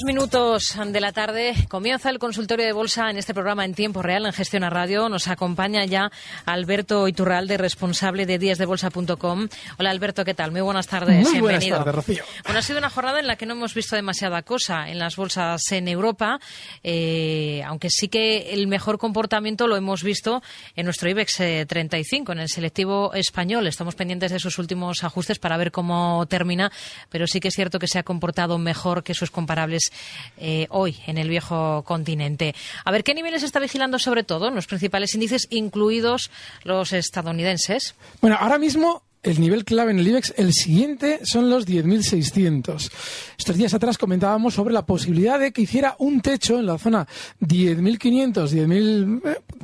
32 minutos de la tarde comienza el consultorio de bolsa en este programa en tiempo real en Gestión a Radio. Nos acompaña ya Alberto Iturralde, responsable de díasdebolsa.com. Hola Alberto, ¿qué tal? Muy buenas tardes. Muy buenas Bienvenido. tardes, Rocío. Bueno, ha sido una jornada en la que no hemos visto demasiada cosa en las bolsas en Europa, eh, aunque sí que el mejor comportamiento lo hemos visto en nuestro IBEX eh, 35, en el selectivo español. Estamos pendientes de sus últimos ajustes para ver cómo termina, pero sí que es cierto que se ha comportado mejor que sus comparables eh, hoy en el viejo continente. A ver, ¿qué niveles está vigilando sobre todo en los principales índices, incluidos los estadounidenses? Bueno, ahora mismo el nivel clave en el IBEX, el siguiente son los 10.600. Estos días atrás comentábamos sobre la posibilidad de que hiciera un techo en la zona 10.500,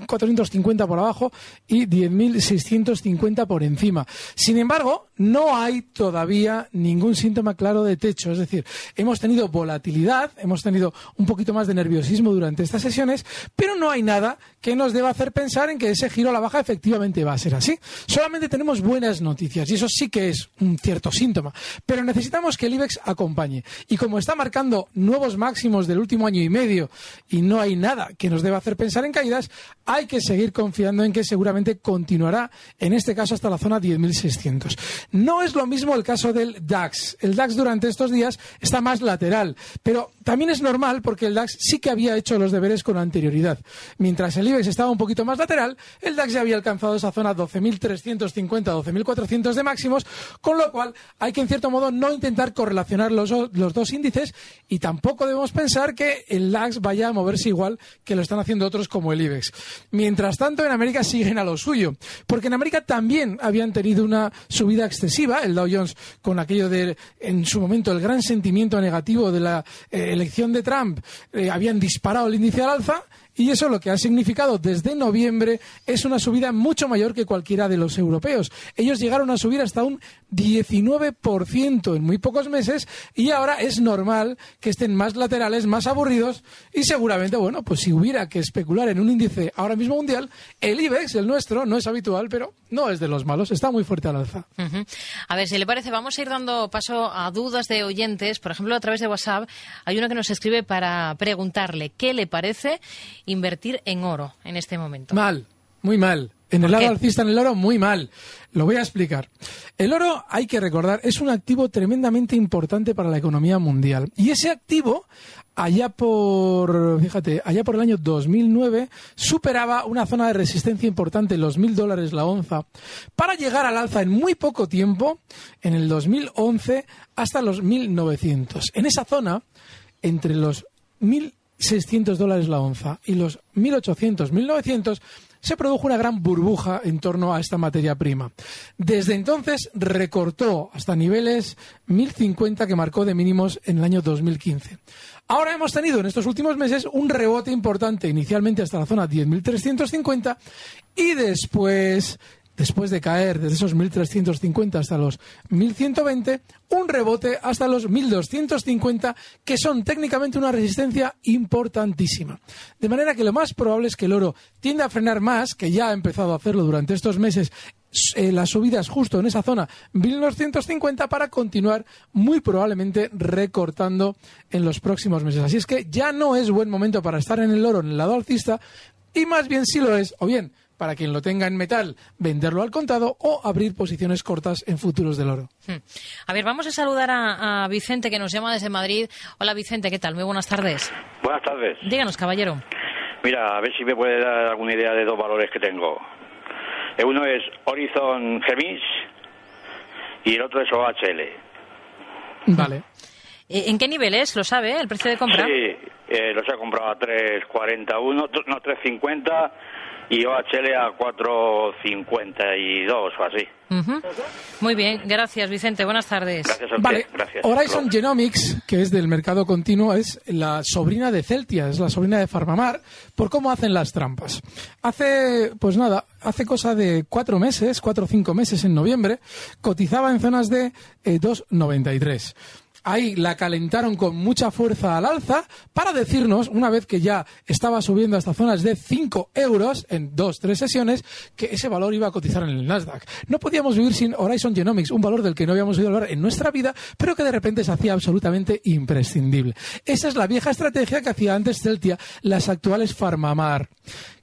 10.450 por abajo y 10.650 por encima. Sin embargo, no hay todavía ningún síntoma claro de techo. Es decir, hemos tenido volatilidad, hemos tenido un poquito más de nerviosismo durante estas sesiones, pero no hay nada que nos deba hacer pensar en que ese giro a la baja efectivamente va a ser así. Solamente tenemos buenas noticias y eso sí que es un cierto síntoma. Pero necesitamos que el IBEX acompañe. Y como está marcando nuevos máximos del último año y medio y no hay nada que nos deba hacer pensar en caídas, hay que seguir confiando en que seguramente continuará, en este caso hasta la zona 10.600. No es lo mismo el caso del DAX. El DAX durante estos días está más lateral, pero también es normal porque el DAX sí que había hecho los deberes con anterioridad. Mientras el IBEX estaba un poquito más lateral, el DAX ya había alcanzado esa zona 12.350, 12.400 de máximos, con lo cual hay que en cierto modo no intentar correlacionar los, los dos índices y tampoco debemos pensar que el DAX vaya a moverse igual que lo están haciendo otros como el IBEX. Mientras tanto, en América siguen a lo suyo, porque en América también habían tenido una subida excesiva, el Dow Jones con aquello de, en su momento, el gran sentimiento negativo de la eh, elección de Trump, eh, habían disparado el índice al alza y eso lo que ha significado desde noviembre es una subida mucho mayor que cualquiera de los europeos. Ellos llegaron a subir hasta un 19% en muy pocos meses y ahora es normal que estén más laterales, más aburridos y seguramente, bueno, pues si hubiera que especular en un índice ahora mismo mundial, el IBEX, el nuestro, no es habitual, pero no es de los malos, está muy fuerte al alza. A ver, si le parece, vamos a ir dando paso a dudas de oyentes. Por ejemplo, a través de WhatsApp hay uno que nos escribe para preguntarle qué le parece invertir en oro en este momento. Mal, muy mal. En el lado alcista, en el oro, muy mal. Lo voy a explicar. El oro, hay que recordar, es un activo tremendamente importante para la economía mundial. Y ese activo, allá por, fíjate, allá por el año 2009, superaba una zona de resistencia importante, los mil dólares la onza, para llegar al alza en muy poco tiempo, en el 2011, hasta los 1900. En esa zona, entre los mil 600 dólares la onza y los 1.800, 1.900, se produjo una gran burbuja en torno a esta materia prima. Desde entonces recortó hasta niveles 1.050 que marcó de mínimos en el año 2015. Ahora hemos tenido en estos últimos meses un rebote importante, inicialmente hasta la zona 10.350 y después después de caer desde esos 1.350 hasta los 1.120, un rebote hasta los 1.250, que son técnicamente una resistencia importantísima. De manera que lo más probable es que el oro tienda a frenar más, que ya ha empezado a hacerlo durante estos meses, eh, las subidas justo en esa zona 1950 para continuar muy probablemente recortando en los próximos meses. Así es que ya no es buen momento para estar en el oro en el lado alcista y más bien sí lo es, o bien para quien lo tenga en metal, venderlo al contado o abrir posiciones cortas en futuros del oro. Hmm. A ver, vamos a saludar a, a, Vicente que nos llama desde Madrid. Hola Vicente, ¿qué tal? Muy buenas tardes. Buenas tardes. Díganos, caballero. Mira, a ver si me puede dar alguna idea de dos valores que tengo. Uno es Horizon Gemis y el otro es OHL. Vale. Eh, ¿En qué nivel es? ¿Lo sabe el precio de compra? Sí, eh, los he comprado a 3.41, no, 3.50 y OHL a 4.52 o así. Muy bien, gracias Vicente, buenas tardes. Gracias a Vale, gracias. Horizon Genomics, que es del mercado continuo, es la sobrina de Celtia, es la sobrina de Farmamar, por cómo hacen las trampas. Hace, pues nada, hace cosa de cuatro meses, cuatro o cinco meses en noviembre, cotizaba en zonas de eh, 2,93 ahí la calentaron con mucha fuerza al alza para decirnos, una vez que ya estaba subiendo hasta zonas de 5 euros en dos, tres sesiones, que ese valor iba a cotizar en el Nasdaq. No podíamos vivir sin Horizon Genomics, un valor del que no habíamos oído hablar en nuestra vida, pero que de repente se hacía absolutamente imprescindible. Esa es la vieja estrategia que hacía antes Celtia, las actuales Farmamar.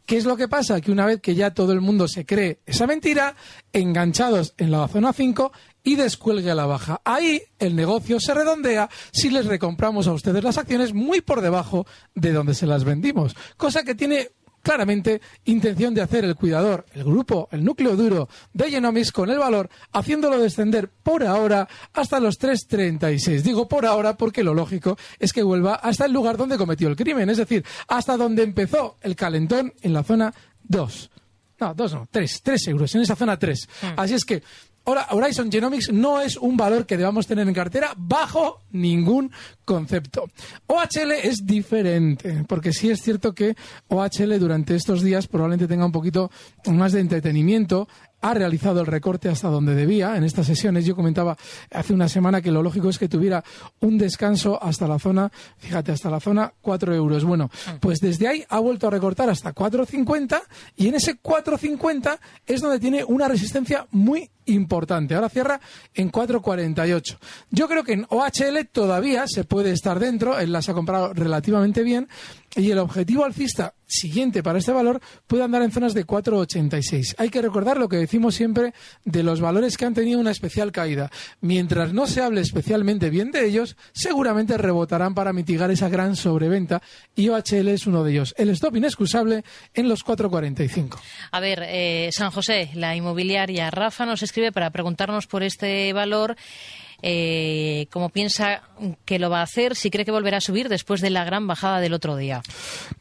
¿Qué es lo que pasa? Que una vez que ya todo el mundo se cree esa mentira, enganchados en la zona 5 y descuelgue a la baja. Ahí el negocio se redondea si les recompramos a ustedes las acciones muy por debajo de donde se las vendimos. Cosa que tiene claramente intención de hacer el cuidador, el grupo, el núcleo duro de Genomics con el valor, haciéndolo descender por ahora hasta los 3.36. Digo por ahora porque lo lógico es que vuelva hasta el lugar donde cometió el crimen, es decir, hasta donde empezó el calentón en la zona 2. No, 2 no, 3, 3 euros, en esa zona 3. Así es que Horizon Genomics no es un valor que debamos tener en cartera bajo ningún concepto. OHL es diferente, porque sí es cierto que OHL durante estos días probablemente tenga un poquito más de entretenimiento ha realizado el recorte hasta donde debía. En estas sesiones yo comentaba hace una semana que lo lógico es que tuviera un descanso hasta la zona, fíjate, hasta la zona 4 euros. Bueno, pues desde ahí ha vuelto a recortar hasta 4,50 y en ese 4,50 es donde tiene una resistencia muy importante. Ahora cierra en 4,48. Yo creo que en OHL todavía se puede estar dentro, él las ha comprado relativamente bien y el objetivo alcista siguiente para este valor puede andar en zonas de 4,86. Hay que recordar lo que decimos siempre de los valores que han tenido una especial caída. Mientras no se hable especialmente bien de ellos, seguramente rebotarán para mitigar esa gran sobreventa y OHL es uno de ellos. El stop inexcusable en los 4,45. A ver, eh, San José, la inmobiliaria Rafa nos escribe para preguntarnos por este valor eh, cómo piensa que lo va a hacer, si cree que volverá a subir después de la gran bajada del otro día.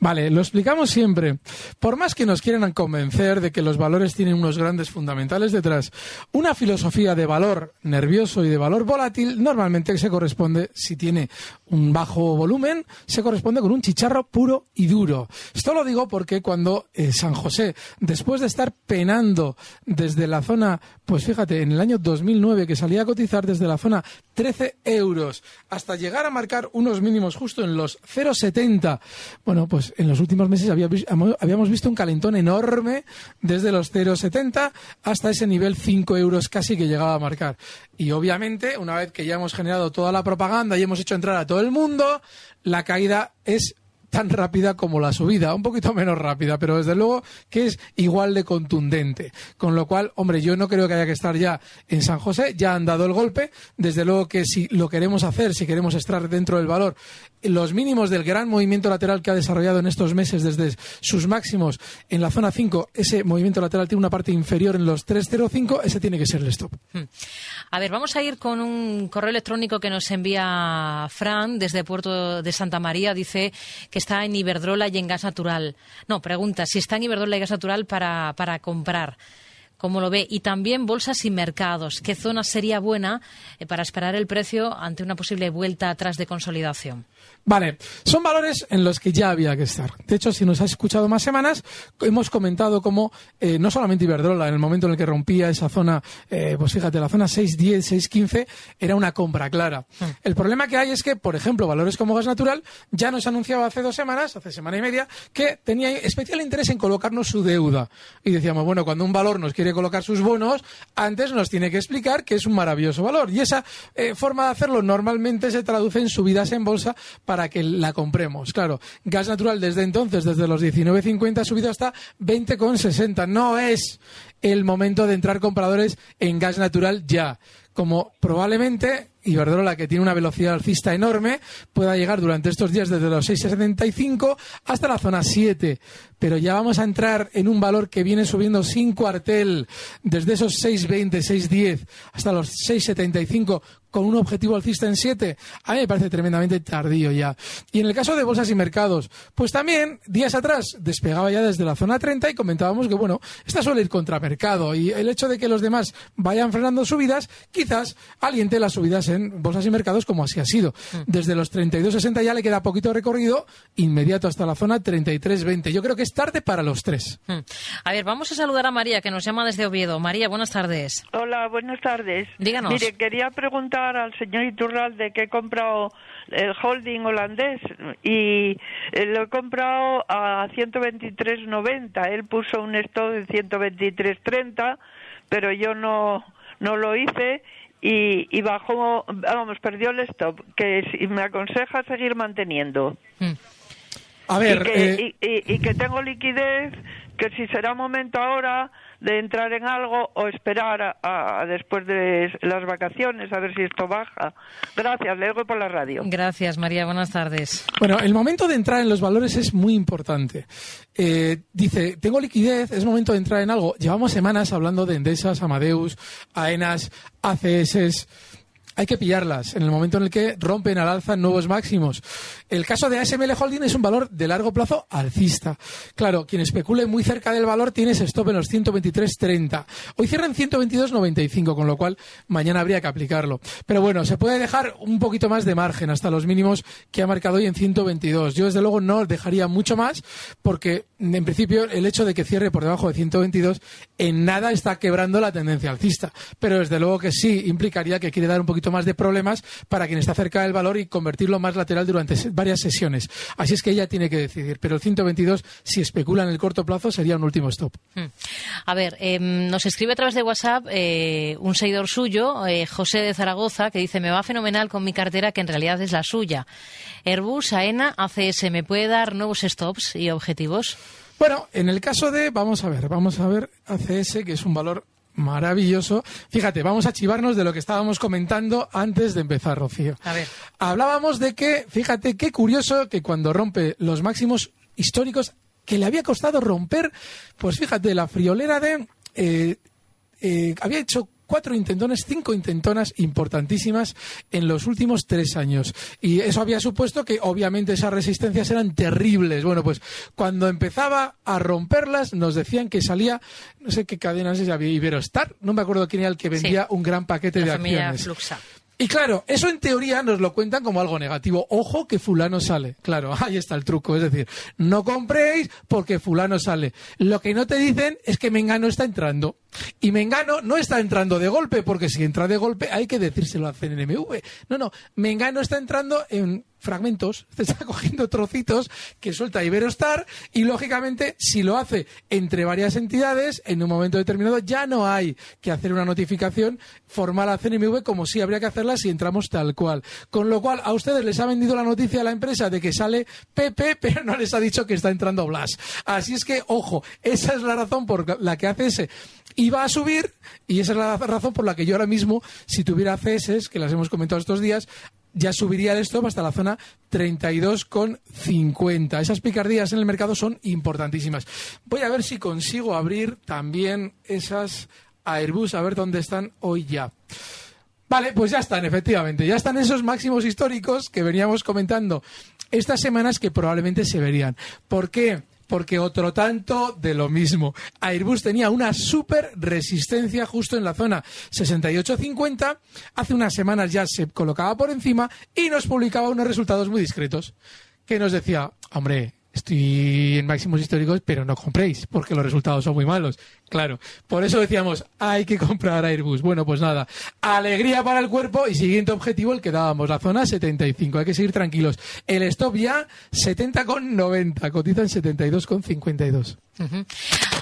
Vale, lo explicamos siempre. Por más que nos quieran convencer de que los valores tienen unos grandes fundamentales detrás, una filosofía de valor nervioso y de valor volátil normalmente se corresponde, si tiene un bajo volumen, se corresponde con un chicharro puro y duro. Esto lo digo porque cuando eh, San José, después de estar penando desde la zona, pues fíjate, en el año 2009 que salía a cotizar desde la zona 13 euros hasta llegar a marcar unos mínimos justo en los 0,70. Bueno, pues en los últimos meses habíamos visto un calentón enorme desde los 0,70 hasta ese nivel 5 euros casi que llegaba a marcar. Y obviamente, una vez que ya hemos generado toda la propaganda y hemos hecho entrar a todo el mundo, la caída es tan rápida como la subida, un poquito menos rápida, pero desde luego que es igual de contundente. Con lo cual, hombre, yo no creo que haya que estar ya en San José, ya han dado el golpe, desde luego que si lo queremos hacer, si queremos estar dentro del valor, los mínimos del gran movimiento lateral que ha desarrollado en estos meses desde sus máximos en la zona 5, ese movimiento lateral tiene una parte inferior en los 305, ese tiene que ser el stop. Hmm. A ver, vamos a ir con un correo electrónico que nos envía Fran desde Puerto de Santa María. Dice que está en Iberdrola y en gas natural. No, pregunta si está en Iberdrola y gas natural para, para comprar. ¿Cómo lo ve? Y también bolsas y mercados. ¿Qué zona sería buena eh, para esperar el precio ante una posible vuelta atrás de consolidación? Vale, son valores en los que ya había que estar. De hecho, si nos has escuchado más semanas, hemos comentado cómo eh, no solamente Iberdrola, en el momento en el que rompía esa zona, eh, pues fíjate, la zona 6.10, 6.15, era una compra clara. Hmm. El problema que hay es que, por ejemplo, valores como gas natural ya nos anunciaba hace dos semanas, hace semana y media, que tenía especial interés en colocarnos su deuda. Y decíamos, bueno, cuando un valor nos quiere colocar sus bonos, antes nos tiene que explicar que es un maravilloso valor. Y esa eh, forma de hacerlo normalmente se traduce en subidas en bolsa para que la compremos. Claro, gas natural desde entonces, desde los 19.50, ha subido hasta 20,60. No es el momento de entrar compradores en gas natural ya. Como probablemente Iberdrola, que tiene una velocidad alcista enorme, pueda llegar durante estos días desde los 6,75 hasta la zona 7. Pero ya vamos a entrar en un valor que viene subiendo sin cuartel desde esos 6,20, 6,10 hasta los 6,75 con un objetivo alcista en 7, a mí me parece tremendamente tardío ya. Y en el caso de bolsas y mercados, pues también días atrás despegaba ya desde la zona 30 y comentábamos que, bueno, esta suele ir contra mercado y el hecho de que los demás vayan frenando subidas, quizás aliente las subidas en bolsas y mercados como así ha sido. Mm. Desde los 32.60 ya le queda poquito recorrido, inmediato hasta la zona 33.20. Yo creo que es tarde para los tres. Mm. A ver, vamos a saludar a María, que nos llama desde Oviedo. María, buenas tardes. Hola, buenas tardes. Díganos. Mire, quería preguntar al señor Iturralde que he comprado el holding holandés y eh, lo he comprado a 123.90. Él puso un stop de 123.30, pero yo no, no lo hice y, y bajó, vamos, perdió el stop, que si me aconseja seguir manteniendo. Hmm. A ver, eh, y que tengo liquidez, que si será momento ahora de entrar en algo o esperar a, después de las vacaciones a ver si esto baja. Gracias, le por la radio. Gracias, María. Buenas tardes. Bueno, el momento de entrar en los valores es muy importante. Eh, dice, tengo liquidez, es momento de entrar en algo. Llevamos semanas hablando de Endesas, Amadeus, AENAS, ACS hay que pillarlas en el momento en el que rompen al alza nuevos máximos. El caso de ASML Holding es un valor de largo plazo alcista. Claro, quien especule muy cerca del valor tiene ese stop en los 123.30. Hoy cierra en 122.95, con lo cual mañana habría que aplicarlo. Pero bueno, se puede dejar un poquito más de margen hasta los mínimos que ha marcado hoy en 122. Yo desde luego no dejaría mucho más porque en principio el hecho de que cierre por debajo de 122 en nada está quebrando la tendencia alcista. Pero desde luego que sí implicaría que quiere dar un poquito más de problemas para quien está cerca del valor y convertirlo más lateral durante varias sesiones. Así es que ella tiene que decidir. Pero el 122, si especula en el corto plazo, sería un último stop. Hmm. A ver, em, nos escribe a través de WhatsApp eh, un seguidor suyo, eh, José de Zaragoza, que dice, me va fenomenal con mi cartera, que en realidad es la suya. Airbus, AENA, ACS, ¿me puede dar nuevos stops y objetivos? Bueno, en el caso de, vamos a ver, vamos a ver ACS, que es un valor Maravilloso. Fíjate, vamos a chivarnos de lo que estábamos comentando antes de empezar, Rocío. A ver. Hablábamos de que, fíjate, qué curioso que cuando rompe los máximos históricos que le había costado romper, pues fíjate, la friolera de... Eh, eh, había hecho cuatro intentonas, cinco intentonas importantísimas en los últimos tres años. Y eso había supuesto que obviamente esas resistencias eran terribles. Bueno, pues cuando empezaba a romperlas nos decían que salía, no sé qué cadenas es, había Iberostar, no me acuerdo quién era el que vendía un gran paquete de acciones. Y claro, eso en teoría nos lo cuentan como algo negativo. Ojo que fulano sale. Claro, ahí está el truco. Es decir, no compréis porque fulano sale. Lo que no te dicen es que Mengano está entrando. Y Mengano no está entrando de golpe, porque si entra de golpe hay que decírselo a CNMV. No, no, Mengano está entrando en fragmentos, está cogiendo trocitos que suelta Iberostar y lógicamente si lo hace entre varias entidades en un momento determinado ya no hay que hacer una notificación formal a CNMV como si habría que hacerla si entramos tal cual. Con lo cual a ustedes les ha vendido la noticia a la empresa de que sale Pepe pero no les ha dicho que está entrando Blas. Así es que ojo, esa es la razón por la que hace ese iba a subir y esa es la razón por la que yo ahora mismo, si tuviera CESES, que las hemos comentado estos días, ya subiría el stop hasta la zona 32,50. Esas picardías en el mercado son importantísimas. Voy a ver si consigo abrir también esas Airbus, a ver dónde están hoy ya. Vale, pues ya están, efectivamente. Ya están esos máximos históricos que veníamos comentando estas semanas que probablemente se verían. ¿Por qué? Porque otro tanto de lo mismo. Airbus tenía una super resistencia justo en la zona 68.50. Hace unas semanas ya se colocaba por encima y nos publicaba unos resultados muy discretos. Que nos decía, hombre, estoy en máximos históricos, pero no compréis, porque los resultados son muy malos. Claro, por eso decíamos, hay que comprar Airbus. Bueno, pues nada, alegría para el cuerpo y siguiente objetivo, el que dábamos, la zona 75. Hay que seguir tranquilos. El stop ya 70,90, cotiza en 72,52.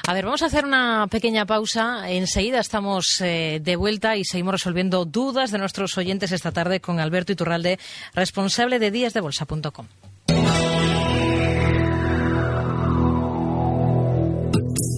A ver, vamos a hacer una pequeña pausa. Enseguida estamos eh, de vuelta y seguimos resolviendo dudas de nuestros oyentes esta tarde con Alberto Iturralde, responsable de díasdebolsa.com.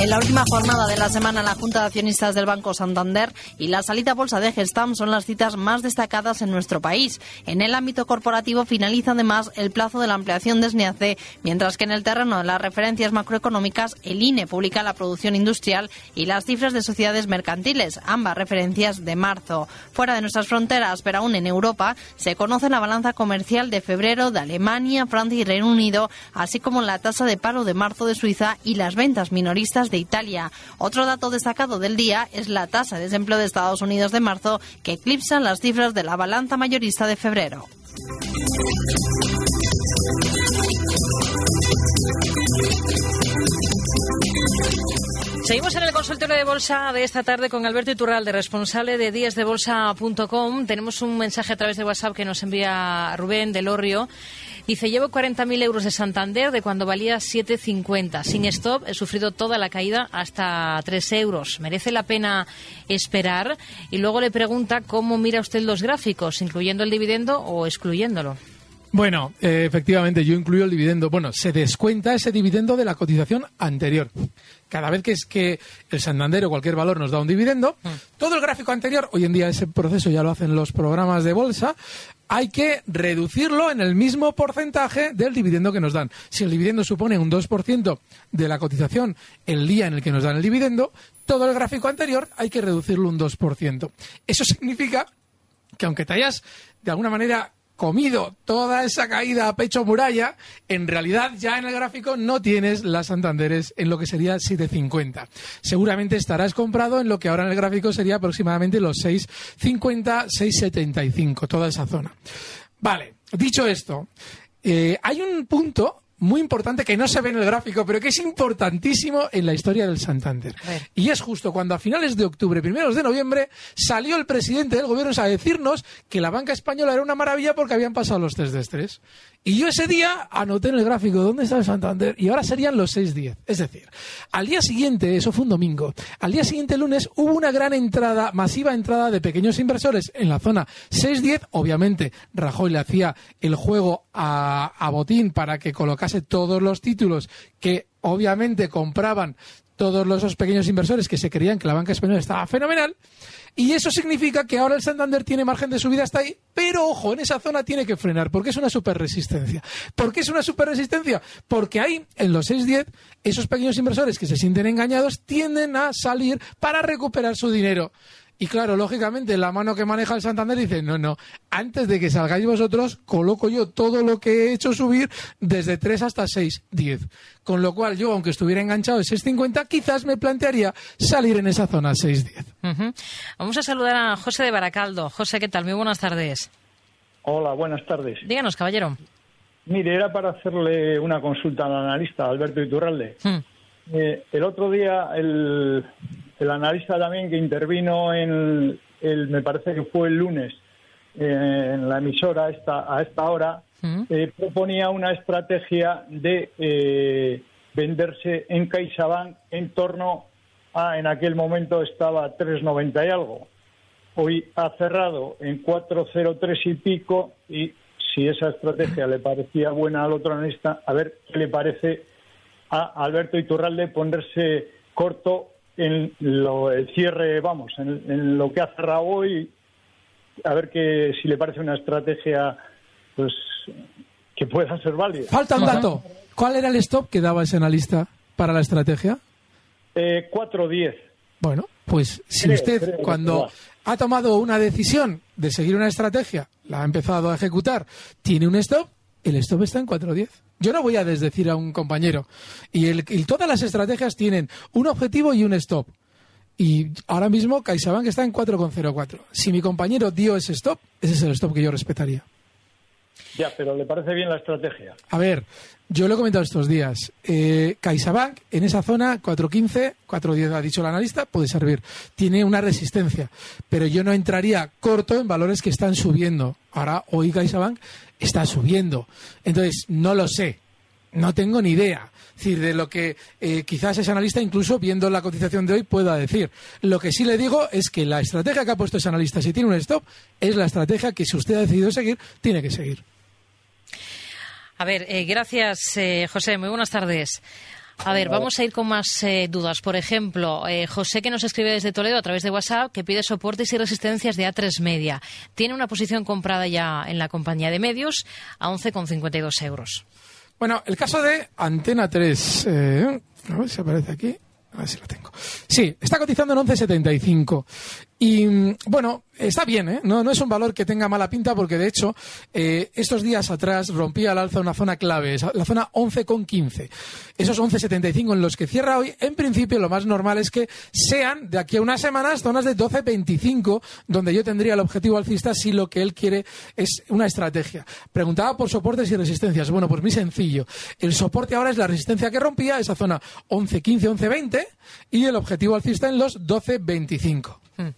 En la última jornada de la semana, la Junta de Accionistas del Banco Santander y la salida bolsa de Gestam son las citas más destacadas en nuestro país. En el ámbito corporativo finaliza además el plazo de la ampliación de SNIACE, mientras que en el terreno de las referencias macroeconómicas, el INE publica la producción industrial y las cifras de sociedades mercantiles, ambas referencias de marzo. Fuera de nuestras fronteras, pero aún en Europa, se conoce la balanza comercial de febrero de Alemania, Francia y Reino Unido, así como la tasa de paro de marzo de Suiza y las ventas minoristas de Italia. Otro dato destacado del día es la tasa de desempleo de Estados Unidos de marzo, que eclipsa las cifras de la balanza mayorista de febrero. Seguimos en el consultorio de bolsa de esta tarde con Alberto Iturralde, responsable de díasdebolsa.com. Tenemos un mensaje a través de WhatsApp que nos envía Rubén del Orrio. Dice, llevo 40.000 euros de Santander de cuando valía 7,50. Sin stop he sufrido toda la caída hasta 3 euros. ¿Merece la pena esperar? Y luego le pregunta cómo mira usted los gráficos, incluyendo el dividendo o excluyéndolo. Bueno, eh, efectivamente, yo incluyo el dividendo. Bueno, se descuenta ese dividendo de la cotización anterior. Cada vez que es que el Santander o cualquier valor nos da un dividendo, mm. todo el gráfico anterior, hoy en día ese proceso ya lo hacen los programas de bolsa, hay que reducirlo en el mismo porcentaje del dividendo que nos dan. Si el dividendo supone un 2% de la cotización el día en el que nos dan el dividendo, todo el gráfico anterior hay que reducirlo un 2%. Eso significa que aunque te hayas de alguna manera comido toda esa caída a pecho muralla, en realidad ya en el gráfico no tienes las Santanderes en lo que sería 7.50. Seguramente estarás comprado en lo que ahora en el gráfico sería aproximadamente los 6.50, 6.75, toda esa zona. Vale, dicho esto, eh, hay un punto muy importante que no se ve en el gráfico, pero que es importantísimo en la historia del Santander. Y es justo cuando a finales de octubre, primeros de noviembre, salió el presidente del gobierno a decirnos que la banca española era una maravilla porque habían pasado los test de estrés. Y yo ese día anoté en el gráfico dónde está el Santander y ahora serían los 6.10. Es decir, al día siguiente, eso fue un domingo, al día siguiente, lunes, hubo una gran entrada, masiva entrada de pequeños inversores en la zona 6.10. Obviamente, Rajoy le hacía el juego a, a Botín para que colocase todos los títulos que obviamente compraban todos esos pequeños inversores que se creían que la banca española estaba fenomenal. Y eso significa que ahora el Santander tiene margen de subida hasta ahí, pero ojo, en esa zona tiene que frenar, porque es una super resistencia. ¿Por qué es una super resistencia? Porque ahí, en los 6-10, esos pequeños inversores que se sienten engañados tienden a salir para recuperar su dinero. Y claro, lógicamente, la mano que maneja el Santander dice, no, no, antes de que salgáis vosotros, coloco yo todo lo que he hecho subir desde 3 hasta 6, 10. Con lo cual, yo, aunque estuviera enganchado en 6.50, quizás me plantearía salir en esa zona 6.10. Vamos a saludar a José de Baracaldo. José, ¿qué tal? Muy buenas tardes. Hola, buenas tardes. Díganos, caballero. Mire, era para hacerle una consulta al analista Alberto Iturralde. Hmm. Eh, el otro día, el, el analista también que intervino en el, me parece que fue el lunes en la emisora esta, a esta hora, eh, proponía una estrategia de eh, venderse en CaixaBank en torno a, en aquel momento estaba 3,90 y algo. Hoy ha cerrado en 4,03 y pico y si esa estrategia le parecía buena al otro analista, a ver qué le parece a Alberto Iturralde ponerse corto en lo, el cierre, vamos, en, lo que ha cerrado hoy, a ver que si le parece una estrategia pues que pueda ser válida. Falta un dato. ¿Cuál era el stop que daba ese analista para la estrategia? Eh, 4.10. Bueno, pues si usted cuando ha tomado una decisión de seguir una estrategia, la ha empezado a ejecutar, tiene un stop, el stop está en 4.10. Yo no voy a desdecir a un compañero. Y, el, todas las estrategias tienen un objetivo y un stop. Y ahora mismo CaixaBank está en 4,04. Si mi compañero dio ese stop, ese es el stop que yo respetaría. Ya, pero ¿le parece bien la estrategia? A ver, yo lo he comentado estos días. Eh, CaixaBank, en esa zona, 4.15, 4.10 ha dicho el analista, puede servir. Tiene una resistencia. Pero yo no entraría corto en valores que están subiendo. Ahora, hoy CaixaBank está subiendo. Entonces, no lo sé. No tengo ni idea. De lo que eh, quizás ese analista, incluso viendo la cotización de hoy, pueda decir. Lo que sí le digo es que la estrategia que ha puesto ese analista, si tiene un stop, es la estrategia que si usted ha decidido seguir, tiene que seguir. A ver, eh, gracias, eh, José. Muy buenas tardes. A ver, vamos a ir con más eh, dudas. Por ejemplo, José que nos escribe desde Toledo a través de WhatsApp que pide soportes y resistencias de A3 media. Tiene una posición comprada ya en la compañía de medios a 11,52 euros. Bueno, el caso de Antena 3. a ver si aparece aquí. A ver si lo tengo. Sí, está cotizando en 11.75. Y bueno, está bien, ¿eh? No, no es un valor que tenga mala pinta porque de hecho eh, estos días atrás rompía al alza una zona clave, la zona 11,15. Esos 11,75 en los que cierra hoy, en principio lo más normal es que sean de aquí a unas semanas zonas de 12,25 donde yo tendría el objetivo alcista si lo que él quiere es una estrategia. Preguntaba por soportes y resistencias. Bueno, pues muy sencillo. El soporte ahora es la resistencia que rompía, esa zona 11,15, 11,20 y el objetivo alcista en los 12,25. Hmm.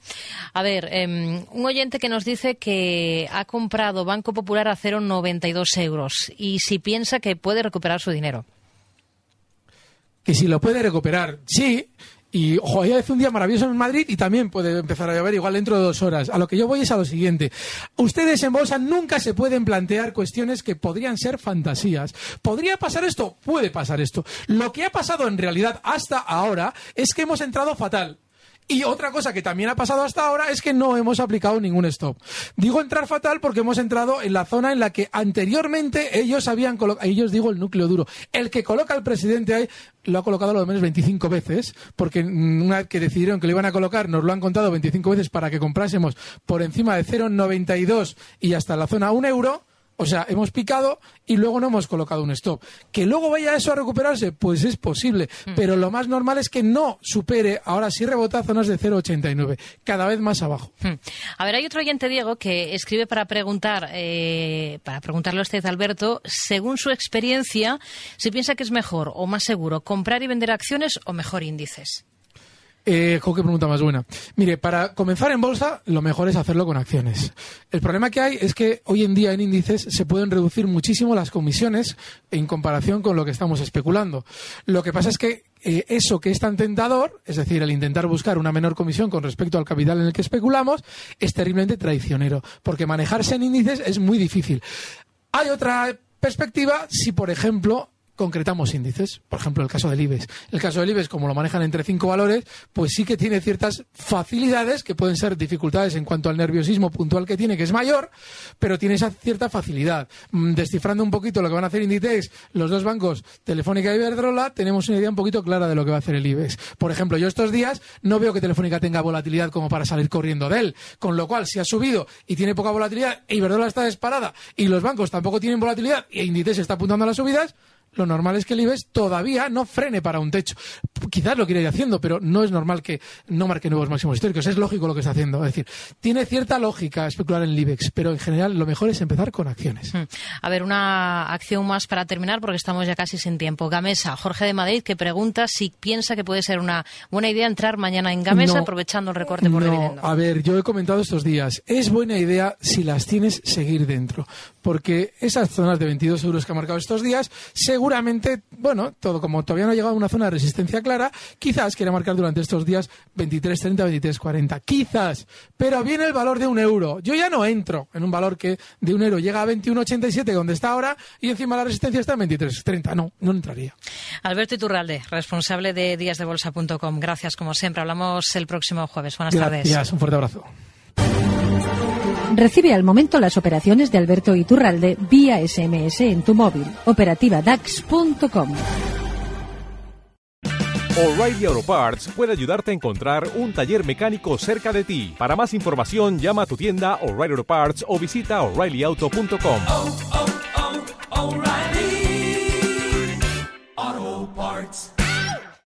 A ver, em, un oyente que nos dice que ha comprado Banco Popular a 0,92 euros y si piensa que puede recuperar su dinero. Que si lo puede recuperar, sí. Y ojo, hoy hace un día maravilloso en Madrid y también puede empezar a llover igual dentro de dos horas. A lo que yo voy es a lo siguiente. Ustedes en bolsa nunca se pueden plantear cuestiones que podrían ser fantasías. ¿Podría pasar esto? Puede pasar esto. Lo que ha pasado en realidad hasta ahora es que hemos entrado fatal y otra cosa que también ha pasado hasta ahora es que no hemos aplicado ningún stop. Digo entrar fatal porque hemos entrado en la zona en la que anteriormente ellos habían colocado, ellos digo el núcleo duro, el que coloca al presidente ahí lo ha colocado lo menos 25 veces, porque una vez que decidieron que lo iban a colocar, nos lo han contado 25 veces para que comprásemos por encima de 0,92 y hasta la zona 1 euro o sea, hemos picado y luego no hemos colocado un stop. Que luego vaya eso a recuperarse, pues es posible. Mm. Pero lo más normal es que no supere, ahora sí rebota zonas de 0,89, cada vez más abajo. Mm. A ver, hay otro oyente, Diego, que escribe para preguntar, eh, para preguntarle a usted, Alberto, según su experiencia, si piensa que es mejor o más seguro comprar y vender acciones o mejor índices. Eh, qué pregunta más buena. Mire, para comenzar en bolsa, lo mejor es hacerlo con acciones. El problema que hay es que hoy en día en índices se pueden reducir muchísimo las comisiones en comparación con lo que estamos especulando. Lo que pasa es que eh, eso que es tan tentador, es decir, el intentar buscar una menor comisión con respecto al capital en el que especulamos, es terriblemente traicionero, porque manejarse en índices es muy difícil. Hay otra perspectiva si, por ejemplo, concretamos índices. Por ejemplo, el caso del IBEX. El caso del IBEX, como lo manejan entre cinco valores, pues sí que tiene ciertas facilidades que pueden ser dificultades en cuanto al nerviosismo puntual que tiene, que es mayor, pero tiene esa cierta facilidad. Mm, descifrando un poquito lo que van a hacer Inditex, los dos bancos, Telefónica y Iberdrola, tenemos una idea un poquito clara de lo que va a hacer el IBEX. Por ejemplo, yo estos días no veo que Telefónica tenga volatilidad como para salir corriendo de él, con lo cual si ha subido y tiene poca volatilidad, e Iberdrola está disparada y los bancos tampoco tienen volatilidad y Inditex está apuntando a las subidas, lo normal es que el IBEX todavía no frene para un techo. Quizás lo quiere ir haciendo, pero no es normal que no marque nuevos máximos históricos. Es lógico lo que está haciendo. Es decir, tiene cierta lógica especular en el IBEX, pero en general lo mejor es empezar con acciones. Hmm. A ver, una acción más para terminar, porque estamos ya casi sin tiempo. Gamesa, Jorge de Madrid, que pregunta si piensa que puede ser una buena idea entrar mañana en Gamesa aprovechando el recorte por no, A ver, yo he comentado estos días, es buena idea si las tienes seguir dentro, porque esas zonas de 22 euros que ha marcado estos días, seguramente, bueno, todo como todavía no ha llegado a una zona de resistencia clara, quizás quiera marcar durante estos días 23.30, 23.40, quizás, pero viene el valor de un euro. Yo ya no entro en un valor que de un euro llega a 21.87 donde está ahora y encima la resistencia está en 23.30, no, no entraría. Alberto Iturralde, responsable de díasdebolsa.com. Gracias como siempre, hablamos el próximo jueves. Buenas tardes. Gracias, un fuerte abrazo. Recibe al momento las operaciones de Alberto Iturralde vía SMS en tu móvil. Operativa DAX.com. O'Reilly Auto Parts puede ayudarte a encontrar un taller mecánico cerca de ti. Para más información, llama a tu tienda O'Reilly Auto Parts o visita oreillyauto.com.